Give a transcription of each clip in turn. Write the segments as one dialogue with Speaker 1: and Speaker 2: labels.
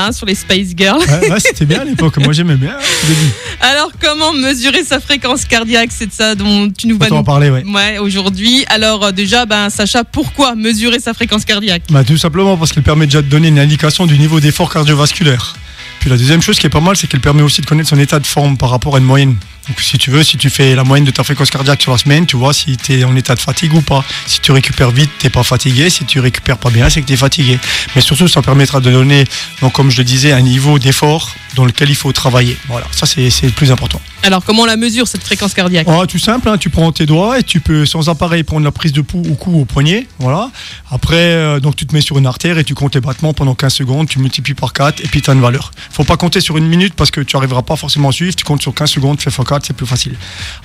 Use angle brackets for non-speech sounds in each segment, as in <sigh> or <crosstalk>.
Speaker 1: hein, sur les Space Girls.
Speaker 2: Ouais, ouais, c'était bien à l'époque. Moi, j'aimais bien hein.
Speaker 1: Alors, comment mesurer sa fréquence cardiaque? C'est de ça dont tu nous vas
Speaker 2: en parler, ouais.
Speaker 1: Ouais, aujourd'hui. Alors euh, déjà, ben Sacha, pourquoi mesurer sa fréquence cardiaque?
Speaker 2: Bah, tout simplement parce qu'elle permet déjà de donner une indication du niveau d'effort cardiovasculaire. Puis la deuxième chose qui est pas mal, c'est qu'elle permet aussi de connaître son état de forme par rapport à une moyenne. Donc si tu veux, si tu fais la moyenne de ta fréquence cardiaque sur la semaine, tu vois si tu es en état de fatigue ou pas. Si tu récupères vite, t'es pas fatigué. Si tu récupères pas bien, c'est que tu es fatigué. Mais surtout, ça permettra de donner, comme je le disais, un niveau d'effort dans lequel il faut travailler. Voilà, ça c'est le plus important.
Speaker 1: Alors, comment on la mesure cette fréquence cardiaque?
Speaker 2: Ah, tout simple, hein, tu prends tes doigts et tu peux sans appareil prendre la prise de pouls au cou au poignet. Voilà. Après, euh, donc tu te mets sur une artère et tu comptes les battements pendant 15 secondes, tu multiplies par 4 et puis tu as une valeur. Faut pas compter sur une minute parce que tu arriveras pas forcément à suivre. Tu comptes sur 15 secondes, tu fais x4, c'est plus facile.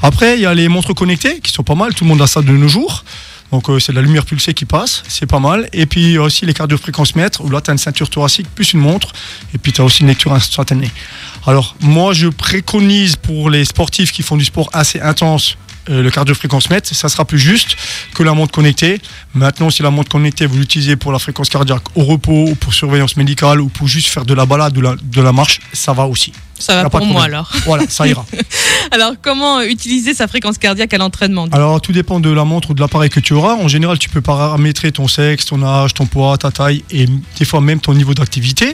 Speaker 2: Après, il y a les montres connectées qui sont pas mal, tout le monde a ça de nos jours. Donc euh, c'est de la lumière pulsée qui passe, c'est pas mal. Et puis aussi les cardiofréquences mètres où là tu as une ceinture thoracique plus une montre et puis tu aussi une lecture instantanée. Alors moi je préconise pour les sportifs qui font du sport assez intense euh, le cardiofréquence mètre, ça sera plus juste que la montre connectée. Maintenant, si la montre connectée, vous l'utilisez pour la fréquence cardiaque au repos, ou pour surveillance médicale, ou pour juste faire de la balade ou la- de la marche, ça va aussi.
Speaker 1: Ça va pour
Speaker 2: de
Speaker 1: moi alors.
Speaker 2: Voilà, ça ira. <laughs>
Speaker 1: Alors, comment utiliser sa fréquence cardiaque à l'entraînement
Speaker 2: Alors, tout dépend de la montre ou de l'appareil que tu auras. En général, tu peux paramétrer ton sexe, ton âge, ton poids, ta taille et des fois même ton niveau d'activité.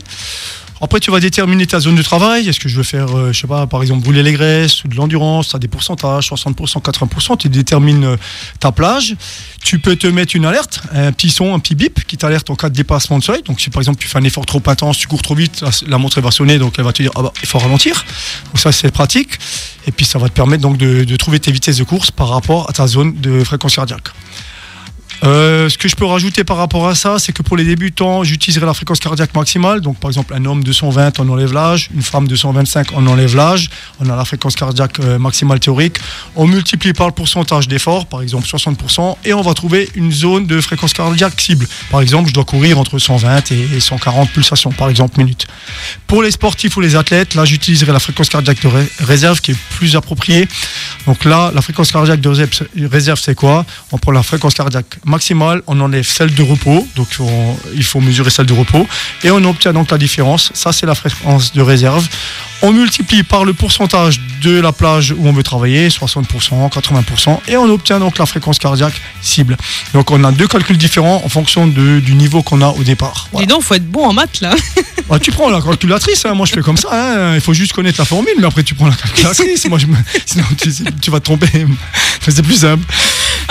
Speaker 2: Après, tu vas déterminer ta zone de travail. Est-ce que je veux faire, euh, je sais pas, par exemple, brûler les graisses ou de l'endurance? Tu as des pourcentages, 60%, 80%. Tu détermines euh, ta plage. Tu peux te mettre une alerte, un petit son, un petit bip qui t'alerte en cas de dépassement de seuil. Donc, si par exemple, tu fais un effort trop intense, tu cours trop vite, la, montre va sonner, donc elle va te dire, ah bah, il faut ralentir. Donc, ça, c'est pratique. Et puis, ça va te permettre donc de, de trouver tes vitesses de course par rapport à ta zone de fréquence cardiaque. Euh, ce que je peux rajouter par rapport à ça, c'est que pour les débutants, j'utiliserai la fréquence cardiaque maximale. Donc, par exemple, un homme 220, on enlève l'âge. Une femme 225, on enlève l'âge. On a la fréquence cardiaque euh, maximale théorique. On multiplie par le pourcentage d'effort, par exemple 60%, et on va trouver une zone de fréquence cardiaque cible. Par exemple, je dois courir entre 120 et 140 pulsations, par exemple, minutes. Pour les sportifs ou les athlètes, là, j'utiliserai la fréquence cardiaque de ré- réserve qui est plus appropriée. Donc là, la fréquence cardiaque de réserve, c'est quoi? On prend la fréquence cardiaque maximale, on enlève celle de repos, donc on- il faut mesurer celle de repos, et on obtient donc la différence. Ça, c'est la fréquence de réserve. On multiplie par le pourcentage de la plage où on veut travailler, 60%, 80%, et on obtient donc la fréquence cardiaque cible. Donc on a deux calculs différents en fonction de- du niveau qu'on a au départ. Voilà.
Speaker 1: Dis donc, faut être bon en maths là. <laughs>
Speaker 2: Bah, tu prends la calculatrice, hein. moi je fais comme ça, hein. il faut juste connaître la formule, mais après tu prends la calculatrice, moi, je me- <laughs> sinon tu, tu vas te tromper. <laughs> C'est plus simple.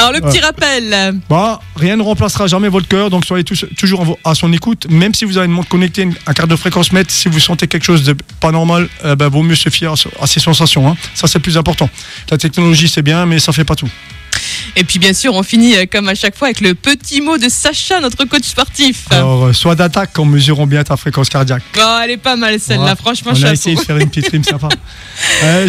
Speaker 1: Alors, le petit rappel.
Speaker 2: Bah, rien ne remplacera jamais votre cœur, donc soyez tous- toujours à son écoute, même si vous avez une montre connectée, un quart de fréquence mètre, si vous sentez quelque chose de pas normal, euh, bah, vaut mieux se fier à, à ses sensations. hein. Ça c'est plus important. La technologie c'est bien, mais ça fait pas tout.
Speaker 1: Et puis, bien sûr, on finit euh, comme à chaque fois avec le petit mot de Sacha, notre coach sportif.
Speaker 2: Alors, euh, sois d'attaque en mesurant bien ta fréquence cardiaque.
Speaker 1: Oh, elle est pas mal celle-là,
Speaker 2: Ouais.
Speaker 1: franchement,
Speaker 2: On a
Speaker 1: chapeau.
Speaker 2: essayé de faire une petite rime sympa. <laughs> Euh,